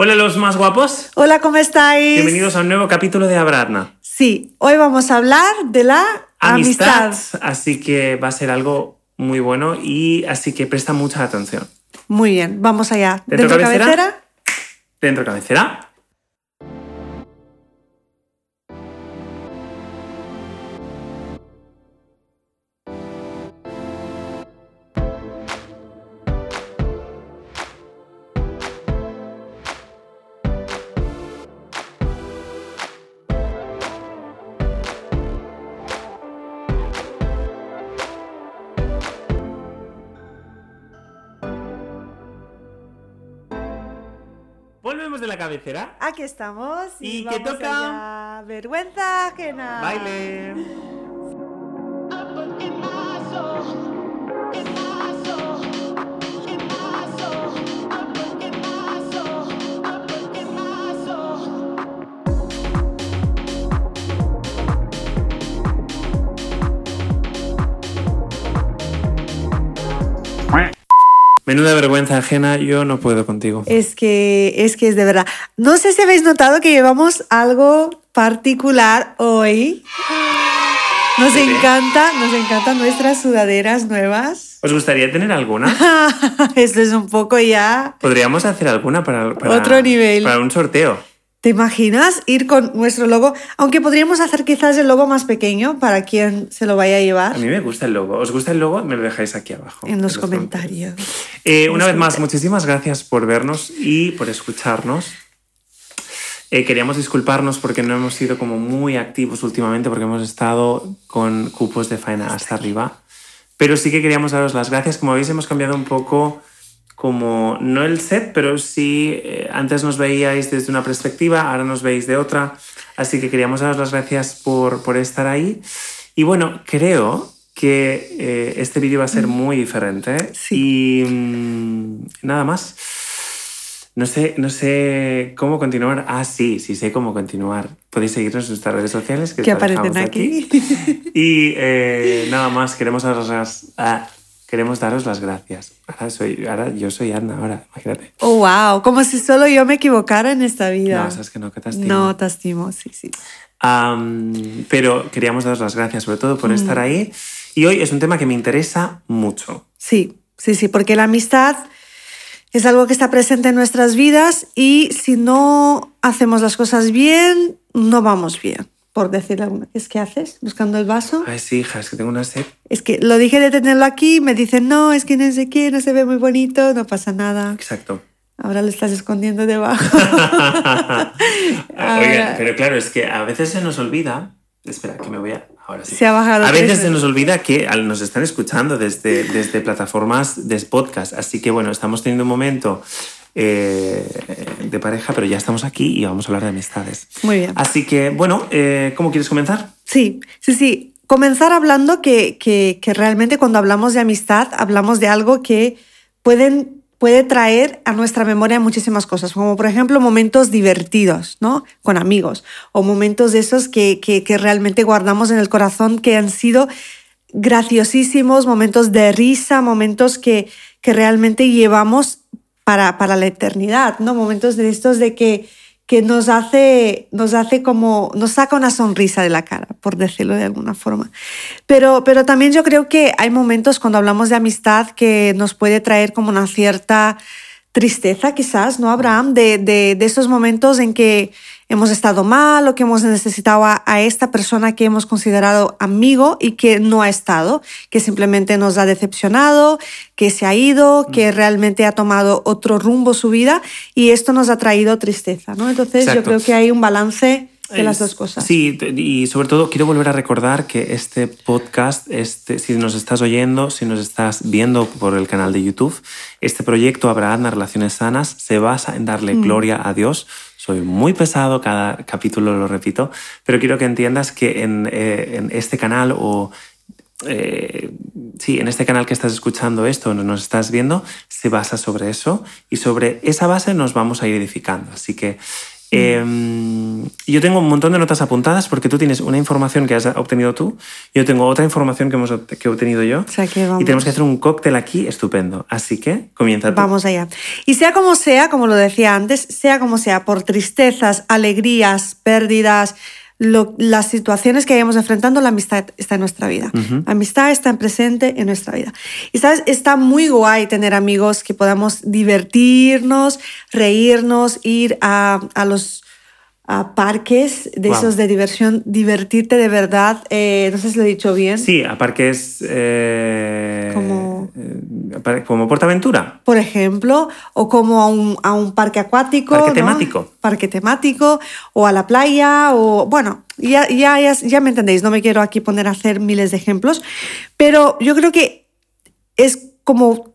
Hola los más guapos. Hola, ¿cómo estáis? Bienvenidos a un nuevo capítulo de Abradna. Sí, hoy vamos a hablar de la amistad. Amistad. Así que va a ser algo muy bueno y así que presta mucha atención. Muy bien, vamos allá. ¿Dentro ¿Dentro cabecera? cabecera? Dentro cabecera. Cabecera. Aquí estamos. ¿Y vamos qué toca? allá. Vergüenza ajena. Baile. Menuda vergüenza ajena, yo no puedo contigo. Es que, es que es de verdad. No sé si habéis notado que llevamos algo particular hoy. Nos Sí. encanta, nos encantan nuestras sudaderas nuevas. ¿Os gustaría tener alguna? Esto es un poco ya. Podríamos hacer alguna para, para- Otro nivel. Para un sorteo. ¿Te imaginas ir con nuestro logo? Aunque podríamos hacer quizás el logo más pequeño para quien se lo vaya a llevar A mí me gusta el logo. ¿Os gusta el logo? Me lo dejáis aquí abajo. en los comentarios. comentarios. Eh, una Los vez más, muchísimas gracias por vernos y por escucharnos. Eh, queríamos disculparnos porque no hemos sido como muy activos últimamente porque hemos estado con cupos de faena hasta arriba. Pero sí que queríamos daros las gracias. Como veis, hemos cambiado un poco como, no el set, pero sí, eh, antes nos veíais desde una perspectiva, ahora nos veis de otra. Así que queríamos daros las gracias por, por estar ahí. Y bueno, creo que eh, este vídeo va a ser muy diferente. Sí. Y mm, nada más. No sé, no sé cómo continuar. Ah, sí, sí sé cómo continuar. Podéis seguirnos en nuestras redes sociales que, aparecen aquí. Y eh, nada más, queremos daros las, ah, queremos daros las gracias. Ahora, soy, ahora yo soy Anna, ahora, imagínate. Oh, wow, como si solo yo me equivocara en esta vida. No, sabes que no, que te estimo. No, te estimo, sí, sí. Am, pero queríamos daros las gracias sobre todo Mm. por estar ahí. Y hoy es un tema que me interesa mucho. Sí, sí, sí, porque la amistad es algo que está presente en nuestras vidas y si no hacemos las cosas bien, no vamos bien, por decirlo alguna. Es que haces buscando el vaso. Ay, sí, hija, es que tengo una sed. Es que lo dije de tenerlo aquí, me dicen, no, es que no sé qué, no se ve muy bonito, no pasa nada. Exacto. Ahora lo estás escondiendo debajo. Oigan, pero claro, es que a veces se nos olvida. Espera, que me voy a. Ahora sí. Se ha bajado A veces se nos olvida que nos están escuchando desde, desde plataformas de podcast. Así que bueno, estamos teniendo un momento eh, de pareja, pero ya estamos aquí y vamos a hablar de amistades. Muy bien. Así que bueno, eh, ¿cómo quieres comenzar? Sí, sí, sí. Comenzar hablando que, que, que realmente cuando hablamos de amistad, hablamos de algo que pueden, puede traer a nuestra memoria muchísimas cosas, como por ejemplo momentos divertidos, ¿no? Con amigos, o momentos de esos que, que, realmente guardamos en el corazón que han sido graciosísimos, momentos de risa, momentos que, que realmente llevamos para, para la eternidad, ¿no? Momentos de estos de que, que nos hace, nos hace como, nos saca una sonrisa de la cara, por decirlo de alguna forma. Pero, pero también yo creo que hay momentos cuando hablamos de amistad que nos puede traer como una cierta tristeza, quizás, ¿no, Abraham? De, de, de esos momentos en que hemos estado mal o que hemos necesitado a, a esta persona que hemos considerado amigo y que no ha estado, que simplemente nos ha decepcionado, que se ha ido, que realmente ha tomado otro rumbo su vida y esto nos ha traído tristeza, ¿no? Entonces yo Exacto. creo que hay un balance de las dos cosas. Sí, y sobre todo quiero volver a recordar que este podcast, este, si nos estás oyendo, si nos estás viendo por el canal de YouTube, este proyecto Abraham Relaciones Sanas se basa en darle Mm. gloria a Dios. Soy muy pesado, cada capítulo lo repito, pero quiero que entiendas que en, eh, este canal o eh, sí, en este canal que estás escuchando esto, no nos estás viendo, se basa sobre eso y sobre esa base nos vamos a ir edificando. Así que Eh, yo tengo un montón de notas apuntadas porque tú tienes una información que has obtenido tú, yo tengo otra información que, hemos, que he obtenido yo. O sea que vamos. Y tenemos que hacer un cóctel aquí estupendo. Así que comienza tú. Vamos allá. Y sea como sea, como lo decía antes, sea como sea, por tristezas, alegrías, pérdidas, lo- las situaciones que vayamos enfrentando, la amistad está en nuestra vida. La amistad está en presente en nuestra vida. Y sabes, está muy guay tener amigos que podamos divertirnos, reírnos, ir a, a los a parques de Wow. esos de diversión, divertirte de verdad. Eh, no sé si lo he dicho bien. Sí, a parques. eh, Como- eh, a par- como Portaventura. por ejemplo, o como a un, a un parque acuático. Parque ¿no? temático. Parque temático, o a la playa, o bueno, ya, ya, ya, ya me entendéis, no me quiero aquí poner a hacer miles de ejemplos, pero yo creo que es como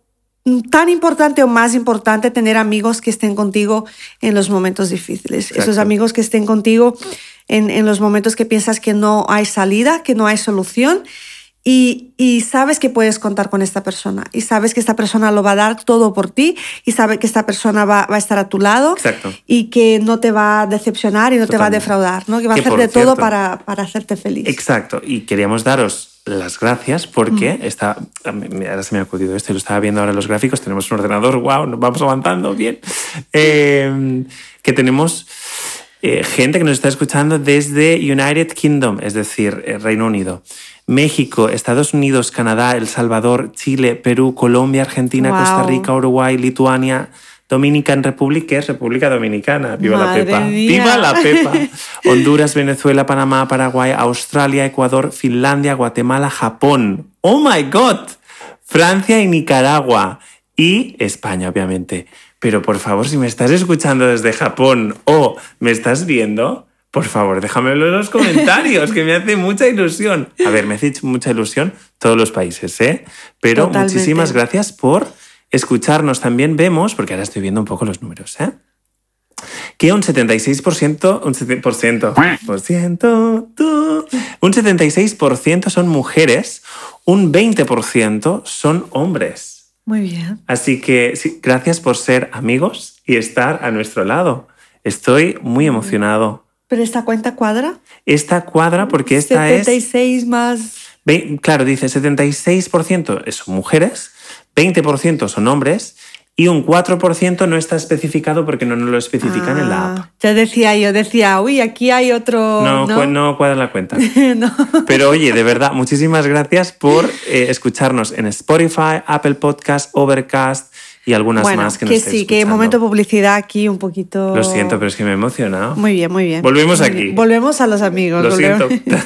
tan importante o más importante tener amigos que estén contigo en los momentos difíciles. Esos Exacto. amigos que estén contigo en, en los momentos que piensas que no hay salida, que no hay solución. Y, y sabes que puedes contar con esta persona y sabes que esta persona lo va a dar todo por ti y sabe que esta persona va, va a estar a tu lado Exacto. y que no te va a decepcionar y no te va a defraudar, ¿no? que va a hacer de todo para, para hacerte feliz. Exacto. Y queríamos daros las gracias porque está, a mí- ahora se me ha acudido esto y lo estaba viendo ahora en los gráficos. Tenemos un ordenador, wow, nos vamos avanzando bien. Eh, que tenemos eh, gente que nos está escuchando desde United Kingdom, es decir, eh, Reino Unido. México, Estados Unidos, Canadá, El Salvador, Chile, Perú, Colombia, Argentina, Wow. Costa Rica, Uruguay, Lituania, Dominican Republic, que es República Dominicana. ¡Viva Madre la Pepa! mía. ¡Viva la Pepa! Honduras, Venezuela, Panamá, Paraguay, Australia, Ecuador, Finlandia, Guatemala, Japón. ¡Oh my God! Francia y Nicaragua. Y España, obviamente. Pero por favor, si me estás escuchando desde Japón o me estás viendo, por favor, déjamelo en los comentarios, que me hace mucha ilusión. A ver, me hace mucha ilusión todos los países, ¿eh? Pero Totalmente. muchísimas gracias por escucharnos. También vemos, porque ahora estoy viendo un poco los números, ¿eh? que un 76%, un 7%, por ciento, tú, un 76% son mujeres, un 20% son hombres. Muy bien. Así que sí, gracias por ser amigos y estar a nuestro lado. Estoy muy emocionado. ¿Pero esta cuenta cuadra? Esta cuadra porque esta es... 76 más... Ve- Claro, dice 76% son mujeres, 20% son hombres y un 4% no está especificado porque no nos lo especifican en la app. Ah, Ya decía yo, decía, uy, aquí hay otro... No, No, no cuadra la cuenta. No. Pero oye, de verdad, muchísimas gracias por eh, escucharnos en Spotify, Apple Podcast, Overcast y algunas bueno, más que, que, nos sí, que momento publicidad aquí un poquito... Lo siento, pero es que me he emocionado. Muy bien, muy bien. Volvemos Muy aquí. bien. Volvemos a los amigos. Lo volvemos- siento.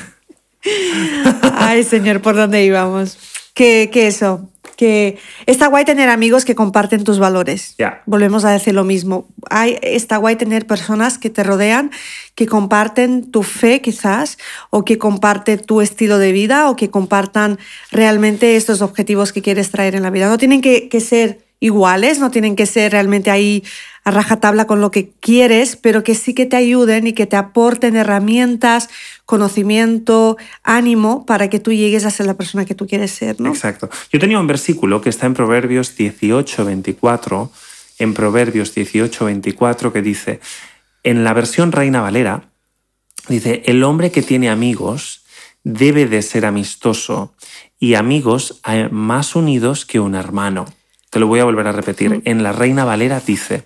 Ay, señor, ¿por dónde íbamos? Que, que eso, que está guay tener amigos que comparten tus valores. Ya. Volvemos a decir lo mismo. Hay, está guay tener personas que te rodean, que comparten tu fe quizás, o que comparten tu estilo de vida, o que compartan realmente estos objetivos que quieres traer en la vida. No tienen que, que ser iguales, no tienen que ser realmente ahí a rajatabla con lo que quieres, pero que sí que te ayuden y que te aporten herramientas, conocimiento, ánimo para que tú llegues a ser la persona que tú quieres ser, ¿no? Exacto. Yo tenía un versículo que está en Proverbios 18, 24, en Proverbios 18, 24, que dice, en la versión Reina Valera, dice, el hombre que tiene amigos debe de ser amistoso y amigos hay más unidos que un hermano. Te lo voy a volver a repetir. En la Reina Valera dice,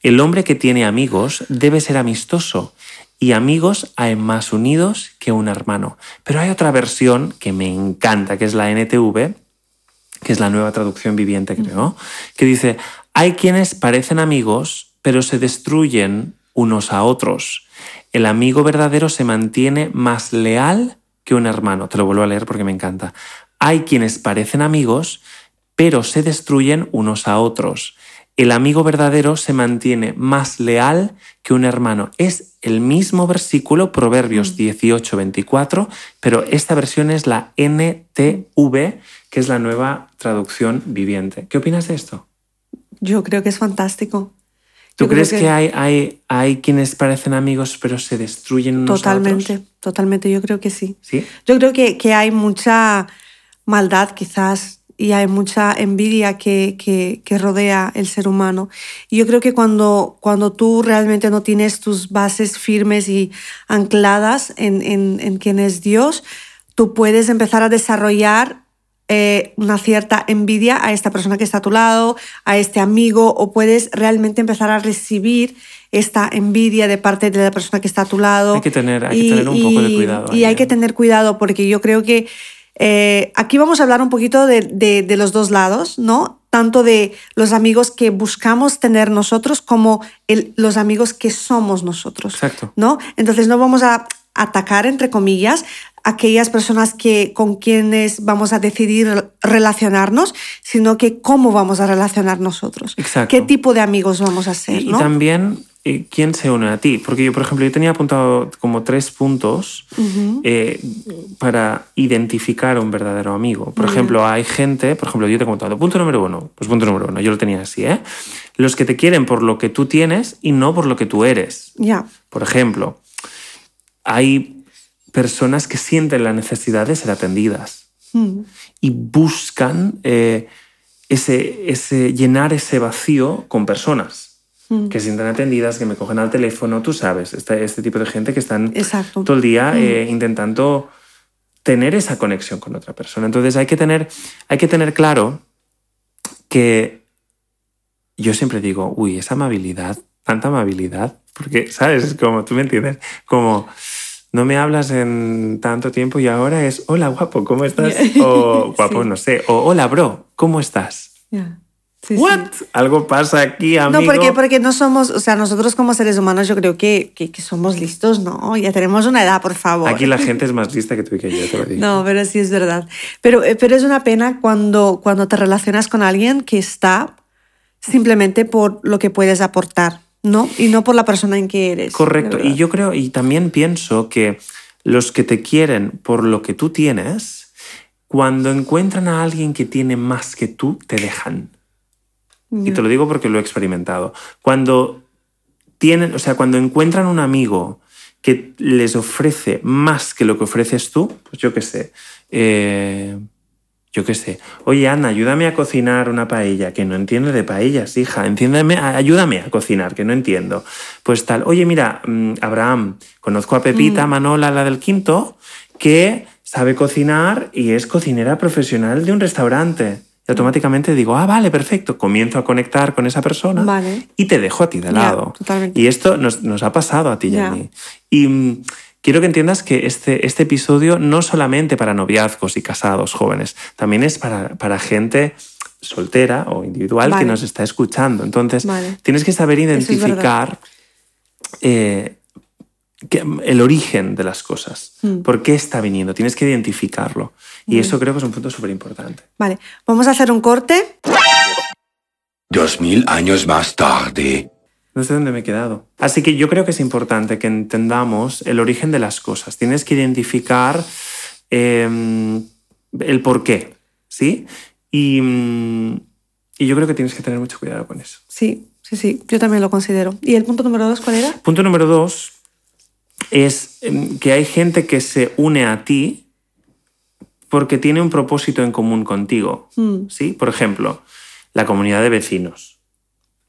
el hombre que tiene amigos debe ser amistoso y amigos hay más unidos que un hermano. Pero hay otra versión que me encanta, que es la NTV, que es la nueva traducción viviente, creo, que dice, hay quienes parecen amigos, pero se destruyen unos a otros. El amigo verdadero se mantiene más leal que un hermano. Te lo vuelvo a leer porque me encanta. Hay quienes parecen amigos, pero se destruyen unos a otros. El amigo verdadero se mantiene más leal que un hermano. Es el mismo versículo, Proverbios 18, 24, pero esta versión es la NTV, que es la nueva traducción viviente. ¿Qué opinas de esto? Yo creo que es fantástico. ¿Tú Yo crees que, hay, hay, hay quienes parecen amigos pero se destruyen unos a Totalmente, otros? totalmente, yo creo que sí. ¿Sí? Yo creo que, que hay mucha maldad quizás y hay mucha envidia que, que, que rodea el ser humano. Y yo creo que cuando, cuando tú realmente no tienes tus bases firmes y ancladas en, en, en quién es Dios, tú puedes empezar a desarrollar eh, una cierta envidia a esta persona que está a tu lado, a este amigo, o puedes realmente empezar a recibir esta envidia de parte de la persona que está a tu lado. Hay que tener- hay que tener un poco de cuidado Y ahí, hay ¿eh? que tener cuidado porque yo creo que eh, aquí vamos a hablar un poquito de, de- de los dos lados, ¿no? Tanto de los amigos que buscamos tener nosotros como el- los amigos que somos nosotros. Exacto. ¿no? Entonces no vamos a atacar, entre comillas, aquellas personas que, con quienes vamos a decidir relacionarnos, sino que cómo vamos a relacionar nosotros. Exacto. ¿Qué tipo de amigos vamos a ser? Y, y ¿no? también, ¿quién se une a ti? Porque yo, por ejemplo, yo tenía apuntado como tres puntos eh, para identificar a un verdadero amigo. Por ejemplo, hay gente, por ejemplo, yo te he contado, punto número uno, pues punto número uno, yo lo tenía así, ¿eh? Los que te quieren por lo que tú tienes y no por lo que tú eres. Ya, Por ejemplo, hay personas que sienten la necesidad de ser atendidas Mm. y buscan eh, ese, ese, llenar ese vacío con personas Mm. que se sientan atendidas, que me cogen al teléfono, tú sabes, este, este tipo de gente que están Exacto. todo el día eh, intentando tener esa conexión con otra persona. Entonces hay que tener, hay que tener claro que yo siempre digo, uy, esa amabilidad, tanta amabilidad, porque, ¿sabes? Es como, tú me entiendes, como no me hablas en tanto tiempo y ahora es, hola guapo, ¿cómo estás? O guapo, Sí. no sé, o hola bro, ¿cómo estás? Sí, sí. ¿What? Algo pasa aquí, amigo. No, porque, porque no somos, o sea, nosotros como seres humanos yo creo que, que, que somos listos, ¿no? Ya tenemos una edad, por favor. Aquí la gente es más lista que tú y que yo, te lo digo. No, pero sí es verdad. Pero, eh, pero es una pena cuando, cuando te relacionas con alguien que está simplemente por lo que puedes aportar, ¿no? Y no por la persona en que eres. Correcto. Y yo creo, y también pienso que los que te quieren por lo que tú tienes, cuando encuentran a alguien que tiene más que tú, te dejan. Y te lo digo porque lo he experimentado. Cuando tienen, o sea, cuando encuentran un amigo que les ofrece más que lo que ofreces tú, pues yo qué sé. eh, yo qué sé. Oye, Ana, ayúdame a cocinar una paella, que no entiendo de paellas, hija. Entiéndeme, a- ayúdame a cocinar, que no entiendo. Pues tal. Oye, mira, mm, Abraham, conozco a Pepita Manola, la del quinto, que sabe cocinar y es cocinera profesional de un restaurante. Y automáticamente digo, ah, vale, perfecto. Comienzo a conectar con esa persona Vale. y te dejo a ti de lado. Y esto nos, nos ha pasado a ti y Ya. a mí. Y mm, quiero que entiendas que este, este episodio no solamente para noviazgos y casados jóvenes, también es para, para gente soltera o individual que nos está escuchando. Entonces, Vale. tienes que saber es identificar eh, el origen de las cosas. Mm. ¿Por qué está viniendo? Tienes que identificarlo. Y eso creo que es un punto súper importante. Vale, vamos a hacer un corte. Dos mil años más tarde. No sé dónde me he quedado. Así que yo creo que es importante que entendamos el origen de las cosas. Tienes que identificar eh, el por qué, ¿sí? Y, mm, y yo creo que tienes que tener mucho cuidado con eso. Sí, sí, sí, yo también lo considero. ¿Y el punto número dos cuál era? Punto número dos es em, que hay gente que se une a ti porque tiene un propósito en común contigo. Mm. ¿sí? Por ejemplo, la comunidad de vecinos.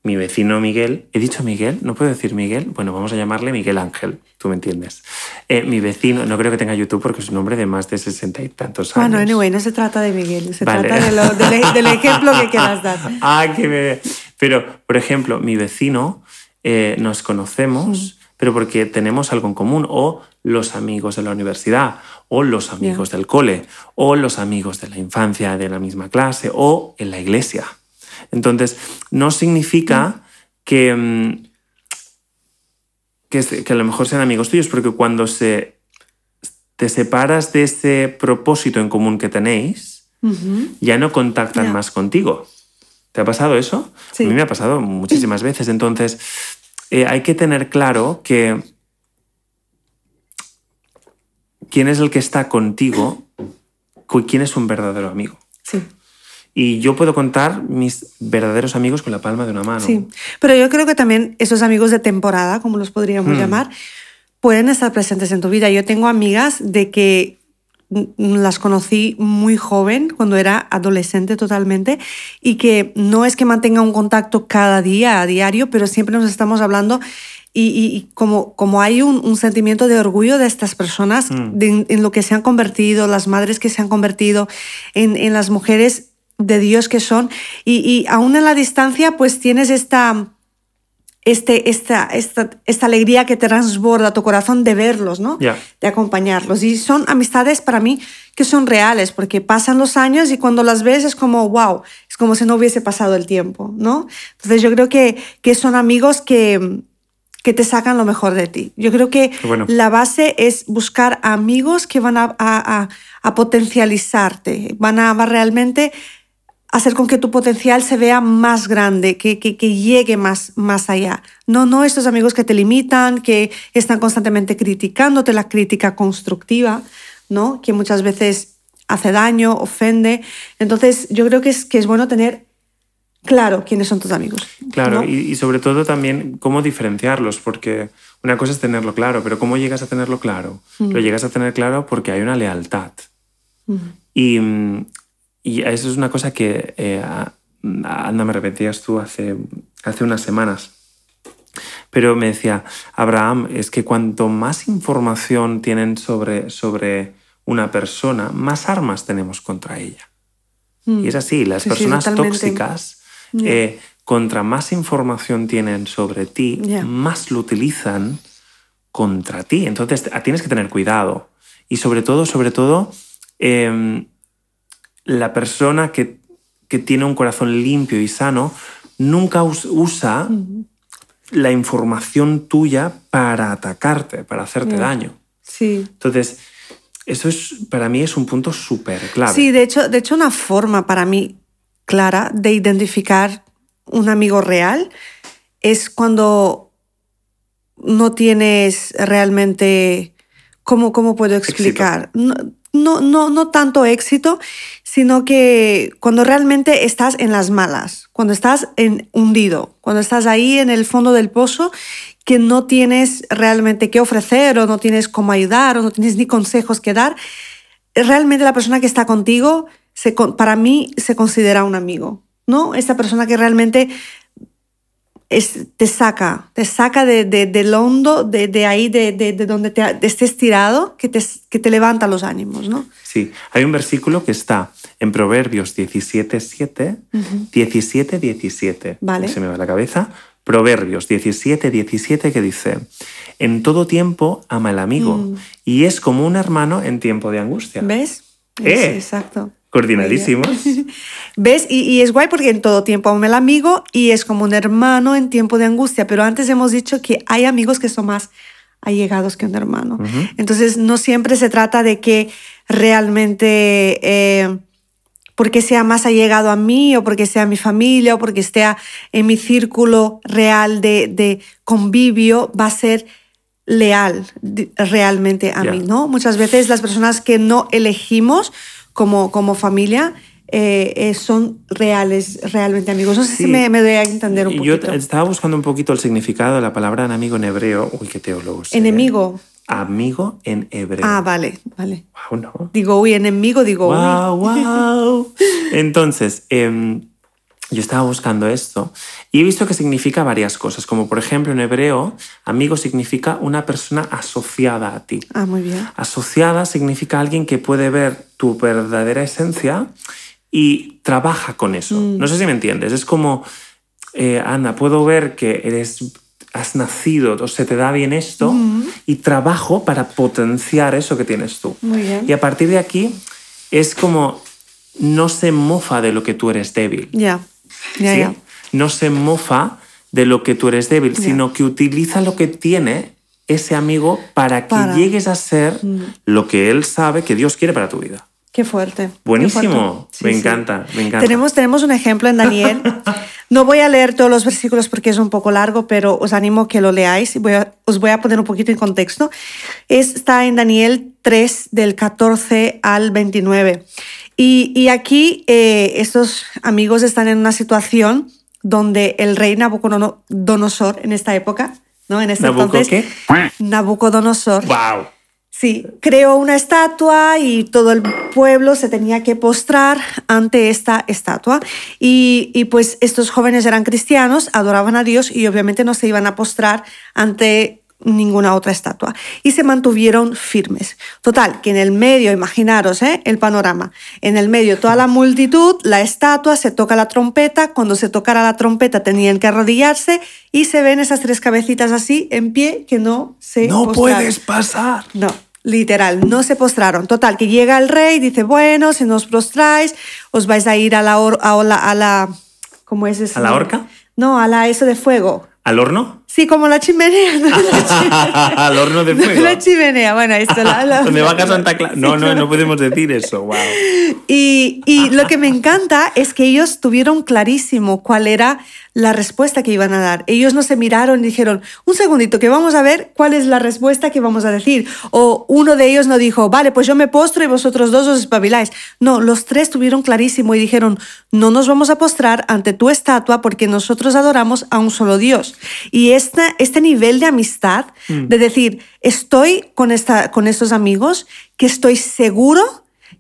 Mi vecino Miguel, ¿he dicho Miguel? ¿No puedo decir Miguel? Bueno, vamos a llamarle Miguel Ángel, tú me entiendes. Eh, mi vecino, no creo que tenga YouTube porque es un hombre de más de sesenta y tantos años. Bueno, anyway, no se trata de Miguel, se Vale. trata de lo- del, del ejemplo que quieras dar. ah, que me... Pero, por ejemplo, mi vecino, eh, nos conocemos, pero porque tenemos algo en común, o los amigos de la universidad, o los amigos del cole, o los amigos de la infancia de la misma clase, o en la iglesia. Entonces, no significa que, mm, que, a lo mejor sean amigos tuyos, porque cuando se, te separas de ese propósito en común que tenéis, ya no contactan más contigo. ¿Te ha pasado eso? Sí. A mí me ha pasado muchísimas veces. Entonces, eh, hay que tener claro que quién es el que está contigo, quién es un verdadero amigo. Sí, Y yo puedo contar mis verdaderos amigos con la palma de una mano. sí. Pero yo creo que también esos amigos de temporada, como los podríamos Mm. llamar, pueden estar presentes en tu vida. Yo tengo amigas de que las conocí muy joven, cuando era adolescente totalmente, y que no es que mantenga un contacto cada día, a diario, pero siempre nos estamos hablando. Y, y- y como, como hay un, un sentimiento de orgullo de estas personas, Mm. de- en lo que se han convertido, las madres que se han convertido, en, en las mujeres de Dios que son, y, y aún en la distancia, pues tienes esta, este, esta, esta, esta alegría que te transborda tu corazón de verlos, ¿no? De acompañarlos. Y son amistades para mí que son reales, porque pasan los años y cuando las ves es como, wow, es como si no hubiese pasado el tiempo, ¿no? Entonces yo creo que, que son amigos que, que te sacan lo mejor de ti. Yo creo que bueno. la base es buscar amigos que van a, a- a- a potencializarte, van a, a realmente hacer con que tu potencial se vea más grande, que, que, que llegue más, más allá. No, no estos amigos que te limitan, que están constantemente criticándote, la crítica constructiva, ¿no? que muchas veces hace daño, ofende. Entonces, yo creo que es, que es bueno tener claro quiénes son tus amigos. Claro, ¿no? y, y sobre todo también cómo diferenciarlos, porque una cosa es tenerlo claro, pero ¿cómo llegas a tenerlo claro? Lo llegas a tener claro porque hay una lealtad. Mm, y eso es una cosa que, eh, anda, me repetías tú hace, hace unas semanas. Pero me decía, Abraham, es que cuanto más información tienen sobre, sobre una persona, más armas tenemos contra ella. Y es así, las Sí, personas tóxicas, eh, contra más información tienen sobre ti, más lo utilizan contra ti. Entonces tienes que tener cuidado. Y sobre todo, sobre todo, em, la persona que, que tiene un corazón limpio y sano nunca us- usa la información tuya para atacarte, para hacerte daño. Sí. Entonces, eso es, para mí es un punto súper clave. Sí, de hecho, de hecho, una forma para mí clara de identificar un amigo real es cuando no tienes realmente. ¿Cómo, cómo puedo explicar? No, no, no, no tanto éxito, sino que cuando realmente estás en las malas, cuando estás hundido, cuando estás ahí en el fondo del pozo, que no tienes realmente qué ofrecer o no tienes cómo ayudar o no tienes ni consejos que dar, realmente la persona que está contigo, para mí, se considera un amigo, ¿no? Esta persona que realmente es- te saca, te saca de, de- del hondo, de, de ahí, de, de- de donde te, estés tirado, que te, que te levanta los ánimos, ¿no? Sí, hay un versículo que está en Proverbios 17, 7, 17, 17. Vale. Se me va la cabeza. Proverbios 17, 17 que dice, en todo tiempo ama el amigo y es como un hermano en tiempo de angustia. ¿Ves? Eh. Es- exacto. Coordinadísimos. ¿Ves? Y, y es guay porque en todo tiempo ama el amigo y es como un hermano en tiempo de angustia. Pero antes hemos dicho que hay amigos que son más allegados que un hermano. Entonces, no siempre se trata de que realmente, eh, porque sea más allegado a mí o porque sea mi familia o porque esté en mi círculo real de, de convivio, va a ser leal realmente a mí, ¿no? Muchas veces las personas que no elegimos como, como familia eh, eh, son reales, realmente amigos. No sé Sí. si me, me doy a entender un Y yo poquito. estaba buscando un poquito el significado de la palabra enemigo en hebreo. Uy, qué teólogo. ¿eh? Enemigo. Amigo en hebreo. Ah, vale, vale. Wow, ¿no? Digo, uy, enemigo, digo, uy. Wow, wow. Entonces, em, yo estaba buscando esto y he visto que significa varias cosas, como por ejemplo en hebreo, amigo significa una persona asociada a ti. Ah, muy bien. Asociada significa alguien que puede ver tu verdadera esencia y trabaja con eso. Mm. No sé si me entiendes. Es como, eh, Ana, puedo ver que eres, has nacido o se te da bien esto Mm. y trabajo para potenciar eso que tienes tú. Muy bien. Y a partir de aquí es como no se mofa de lo que tú eres débil. Ya, No se mofa de lo que tú eres débil, sino que utiliza lo que tiene ese amigo para que Para. Mm. llegues a ser lo que él sabe que Dios quiere para tu vida. Qué fuerte. qué Buenísimo, fuerte. me Sí, sí. encanta, me encanta. Tenemos, tenemos un ejemplo en Daniel. No voy a leer todos los versículos porque es un poco largo, pero os animo a que lo leáis voy a- os voy a poner un poquito en contexto. Es- está en Daniel 3, del 14 al 29. Y, y aquí eh, estos amigos están en una situación donde el rey Nabucodonosor, en esta época, ¿no? En este ¿Nabucco entonces, qué? Nabucodonosor ¡Wow! Sí, creó una estatua y todo el pueblo se tenía que postrar ante esta estatua. Y, y, pues estos jóvenes eran cristianos, adoraban a Dios y obviamente no se iban a postrar ante ninguna otra estatua. Y se mantuvieron firmes. Total, que en el medio, imaginaros ¿eh? el panorama, en el medio toda la multitud, la estatua, se toca la trompeta, cuando se tocara la trompeta tenían que arrodillarse y se ven esas tres cabecitas así en pie que no se No postraron. puedes pasar. No, literal, no se postraron. Total, que llega el rey, dice, bueno, si no os prostráis, os vais a ir a la... or- a la, a la ¿Cómo es eso? ¿A la horca? No, a la eso de fuego. ¿Al horno? Sí, como la chimenea. ¿no? La. Al horno de No, fuego. la chimenea, bueno, esto. La, la- Donde va a Santa Clara. No, no, no podemos decir eso. Wow. Y, y lo que me encanta es que ellos tuvieron clarísimo cuál era la respuesta que iban a dar. Ellos no se miraron y dijeron, un segundito, que vamos a ver cuál es la respuesta que vamos a decir. O uno de ellos no dijo, vale, pues yo me postro y vosotros dos os espabiláis. No, los tres tuvieron clarísimo y dijeron, no nos vamos a postrar ante tu estatua porque nosotros adoramos a un solo Dios. Y este, este nivel de amistad, de decir, estoy con, esta, con estos amigos que estoy seguro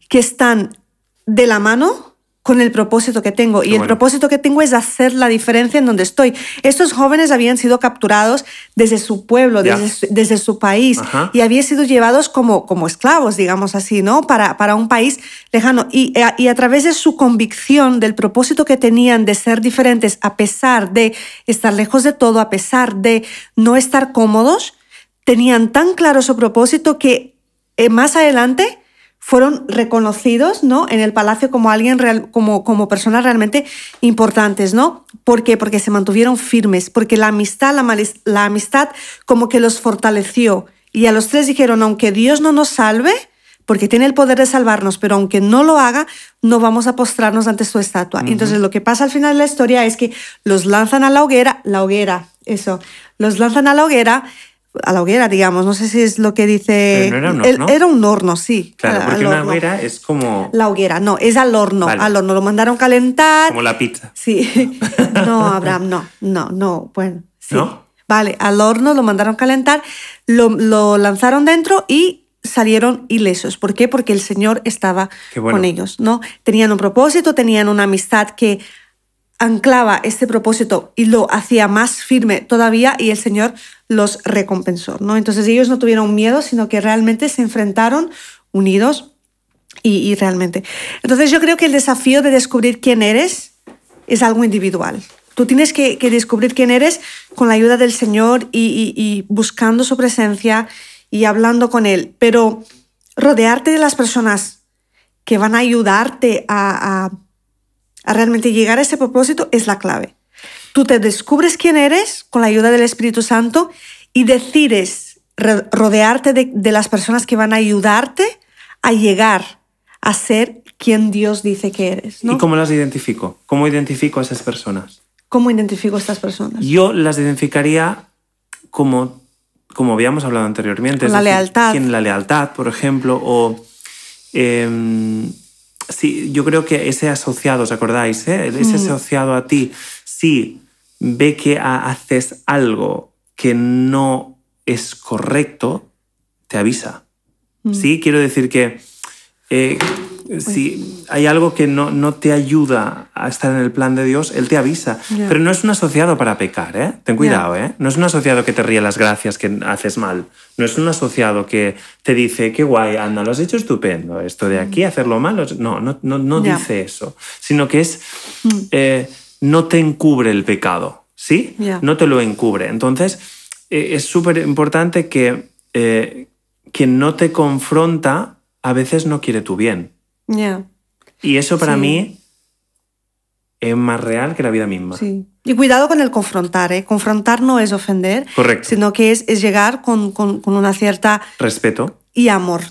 que están de la mano con el propósito que tengo. Y el propósito que tengo es hacer la diferencia en donde estoy. Estos jóvenes habían sido capturados desde su pueblo, desde, su- desde su país, Ajá. y habían sido llevados como, como esclavos, digamos así, ¿no? Para, para un país lejano. Y, eh, y a través de su convicción del propósito que tenían de ser diferentes, a pesar de estar lejos de todo, a pesar de no estar cómodos, tenían tan claro su propósito que eh, más adelante fueron reconocidos ¿no? en el palacio como alguien real, como, como personas realmente importantes, ¿no? ¿Por qué? Porque se mantuvieron firmes, porque la amistad, la, malis- la amistad como que los fortaleció. Y a los tres dijeron, aunque Dios no nos salve, porque tiene el poder de salvarnos, pero aunque no lo haga, no vamos a postrarnos ante su estatua. Y Entonces lo que pasa al final de la historia es que los lanzan a la hoguera, la hoguera, eso, los lanzan a la hoguera, a la hoguera, digamos, no sé si es lo que dice... Pero no era un horno. Era un horno, sí. Claro, porque una horno. hoguera es como, La hoguera, no, es al horno, Vale. al horno. Lo mandaron calentar. como la pizza. Sí. No, Abraham, no, no, no. Bueno, sí. ¿No? Vale, al horno lo mandaron calentar, lo, lo lanzaron dentro y salieron ilesos. ¿Por qué? Porque el Señor estaba bueno. con ellos, ¿no? Tenían un propósito, tenían una amistad que anclaba este propósito y lo hacía más firme todavía y el Señor los recompensó, ¿no? Entonces ellos no tuvieron miedo, sino que realmente se enfrentaron unidos y, y realmente. Entonces yo creo que el desafío de descubrir quién eres es algo individual. Tú tienes que, que descubrir quién eres con la ayuda del Señor y, y- buscando su presencia y hablando con Él. Pero rodearte de las personas que van a ayudarte a- a realmente llegar a ese propósito es la clave. Tú te descubres quién eres con la ayuda del Espíritu Santo y decides rodearte de, de las personas que van a ayudarte a llegar a ser quien Dios dice que eres. ¿no? ¿Y cómo las identifico? ¿Cómo identifico a esas personas? ¿Cómo identifico a estas personas? Yo las identificaría como, como habíamos hablado anteriormente. Es la decir, lealtad. quien- la lealtad, por ejemplo, o... em, sí, yo creo que ese asociado, ¿os acordáis? eh? Mm. Ese asociado a ti, si ve que ha- haces algo que no es correcto, te avisa. Mm. Sí, quiero decir que eh, si hay algo que no, no te ayuda a estar en el plan de Dios, Él te avisa. Pero no es un asociado para pecar, ¿eh? Ten cuidado, ¿eh? No es un asociado que te ríe las gracias que haces mal. No es un asociado que te dice, qué guay, anda, lo has hecho estupendo. Esto de aquí, hacerlo mal, no, no, no, dice eso. Sino que es, eh, no te encubre el pecado, ¿sí? No te lo encubre. Entonces, eh, es súper importante que eh, quien no te confronta a veces no quiere tu bien. Ya, Y eso para Sí. mí es más real que la vida misma. sí. Y cuidado con el confrontar, ¿eh? Confrontar no es ofender, Correcto. sino que es, es llegar con, con- con una cierta Respeto. y amor,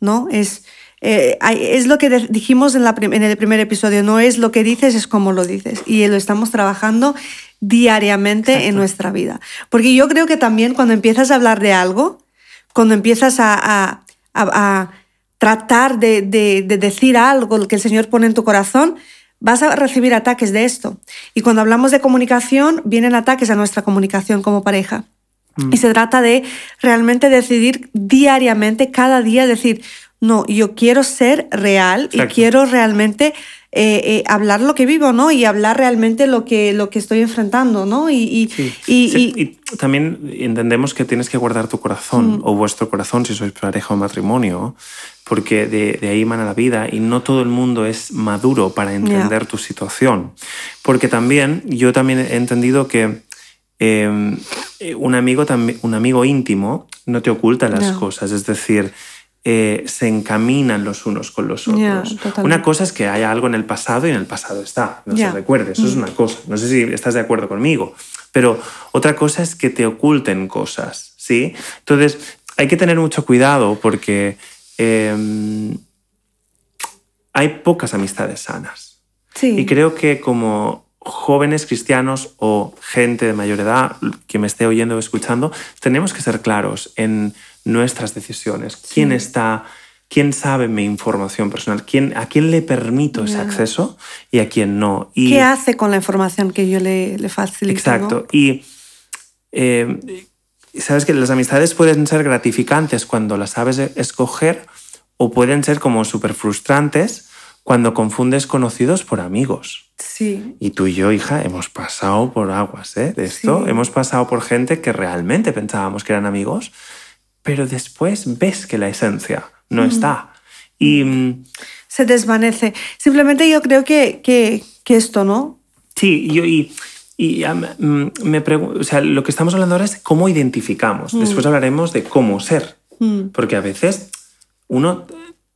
¿no? Es, eh, es lo que dijimos en, la en el primer episodio, no es lo que dices, es como lo dices. Y lo estamos trabajando diariamente en Exacto. nuestra vida. Porque yo creo que también cuando empiezas a hablar de algo, cuando empiezas a, a- a- a tratar de, de- de decir algo que el Señor pone en tu corazón, vas a recibir ataques de esto. Y cuando hablamos de comunicación, vienen ataques a nuestra comunicación como pareja. Y se trata de realmente decidir diariamente, cada día, decir, no, yo quiero ser real Exacto. y quiero realmente eh, eh, hablar lo que vivo, ¿no? Y hablar realmente lo que, lo que estoy enfrentando, ¿no? Y, y, Sí. y- Sí, y- y también entendemos que tienes que guardar tu corazón o vuestro corazón si sois pareja o matrimonio, porque de, de ahí mana la vida y no todo el mundo es maduro para entender tu situación. Porque también, yo también he entendido que eh, un, amigo un amigo íntimo no te oculta las cosas, es decir, eh, se encaminan los unos con los otros. Una cosa es que haya algo en el pasado y en el pasado está, no se recuerde, eso es una cosa. No sé si estás de acuerdo conmigo, pero otra cosa es que te oculten cosas, ¿sí? Entonces, hay que tener mucho cuidado porque eh, hay pocas amistades sanas. sí. Y creo que como jóvenes cristianos o gente de mayor edad que me esté oyendo o escuchando, tenemos que ser claros en nuestras decisiones. ¿Quién está, quién sabe mi información personal? ¿Quién, ¿A quién le permito ese acceso y a quién no? Y, ¿Qué hace con la información que yo le, le facilito? Exacto. ¿no? Y eh, sabes que las amistades pueden ser gratificantes cuando las sabes e- escoger o pueden ser como súper frustrantes cuando confundes conocidos por amigos. Sí, Y tú y yo, hija, hemos pasado por aguas ¿eh? de esto. Sí. Hemos pasado por gente que realmente pensábamos que eran amigos, pero después ves que la esencia no está. Y mm, se desvanece. Simplemente yo creo que, que, que esto, ¿no? sí, yo, y, y mm, me pregunto, o sea, lo que estamos hablando ahora es cómo identificamos. Después hablaremos de cómo ser, Mm. porque a veces uno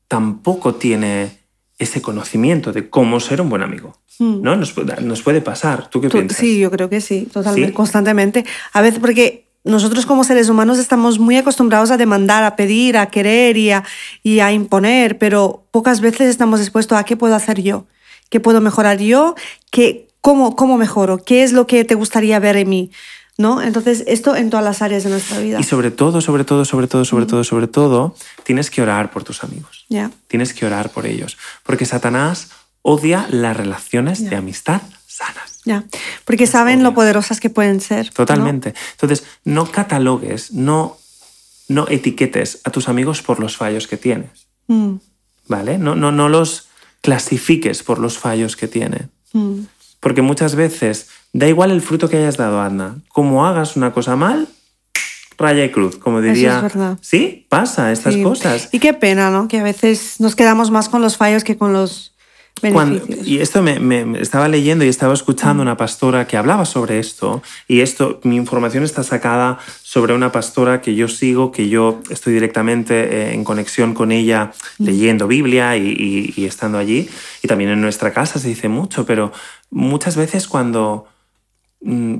tampoco tiene ese conocimiento de cómo ser un buen amigo. ¿no? Nos, puede- nos puede pasar. ¿Tú qué Mm. Tú- piensas? sí, yo creo que sí, totalmente, ¿Sí? constantemente. A veces porque nosotros como seres humanos estamos muy acostumbrados a demandar, a pedir, a querer y a, y a imponer, pero pocas veces estamos dispuestos a qué puedo hacer yo, qué puedo mejorar yo, qué, cómo, cómo mejoro, qué es lo que te gustaría ver en mí. ¿no? Entonces, esto en todas las áreas de nuestra vida. Y sobre todo, sobre todo, sobre todo, sobre todo, sobre todo, tienes que orar por tus amigos. Ya. Tienes que orar por ellos. Porque Satanás odia las relaciones de amistad sanas. Ya, porque saben obvio. lo poderosas que pueden ser. ¿no? Totalmente. Entonces, no catalogues, no, no etiquetes a tus amigos por los fallos que tienes. Mm, ¿Vale? No, no, no los clasifiques por los fallos que tienen. mm. Porque muchas veces da igual el fruto que hayas dado, Adna. Como hagas una cosa mal, raya y cruz, como diría. es verdad. Sí, pasa estas Sí. cosas. Y qué pena, ¿no? Que a veces nos quedamos más con los fallos que con los Cuando- y esto me, me- estaba leyendo y estaba escuchando una pastora que hablaba sobre esto y esto mi información está sacada sobre una pastora que yo sigo que yo estoy directamente eh, en conexión con ella leyendo Biblia y, y- y estando allí y también en nuestra casa se dice mucho pero muchas veces cuando mm,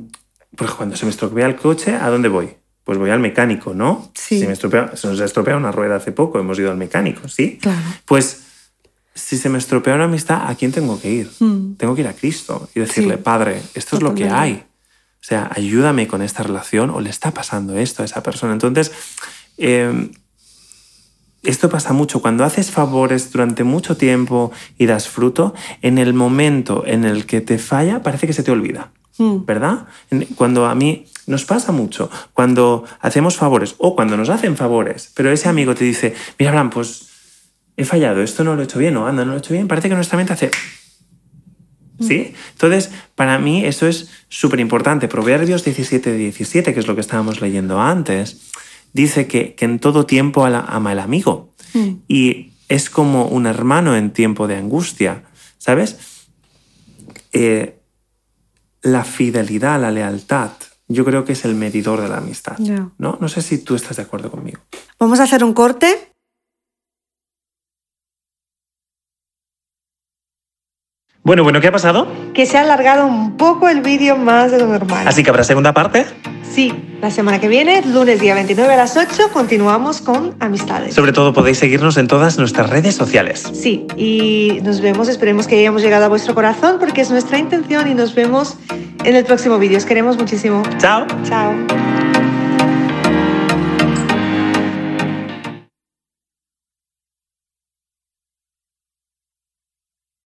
pues cuando se me estropea el coche ¿a dónde voy? Pues voy al mecánico, ¿no? Sí. Si me estropea, se nos ha estropeado una rueda hace poco, hemos ido al mecánico, ¿sí? Claro. Pues si se me estropea una amistad, ¿a quién tengo que ir? Mm. Tengo que ir a Cristo y decirle, Sí. Padre, esto es lo que hay. O sea, ayúdame con esta relación o le está pasando esto a esa persona. Entonces, eh, esto pasa mucho. Cuando haces favores durante mucho tiempo y das fruto, en el momento en el que te falla, parece que se te olvida. Mm. ¿Verdad? Cuando a mí nos pasa mucho, cuando hacemos favores o cuando nos hacen favores, pero ese amigo te dice, mira, Abraham, pues he fallado, esto no lo he hecho bien, o anda, no lo he hecho bien, parece que nuestra mente hace... ¿Sí? Entonces, para mí eso es súper importante. Proverbios 17, 17, que es lo que estábamos leyendo antes, dice que, que en todo tiempo ama el amigo. Mm. Y es como un hermano en tiempo de angustia, ¿sabes? Eh, la fidelidad, la lealtad, yo creo que es el medidor de la amistad. ¿no? no sé si tú estás de acuerdo conmigo. Vamos a hacer un corte. Bueno, bueno, ¿qué ha pasado? Que se ha alargado un poco el vídeo más de lo normal. Así que habrá segunda parte. Sí, la semana que viene, lunes día 29 a las 8, continuamos con amistades. Sobre todo podéis seguirnos en todas nuestras redes sociales. Sí, y nos vemos, esperemos que hayamos llegado a vuestro corazón porque es nuestra intención y nos vemos en el próximo vídeo. Os queremos muchísimo. Chao. Chao.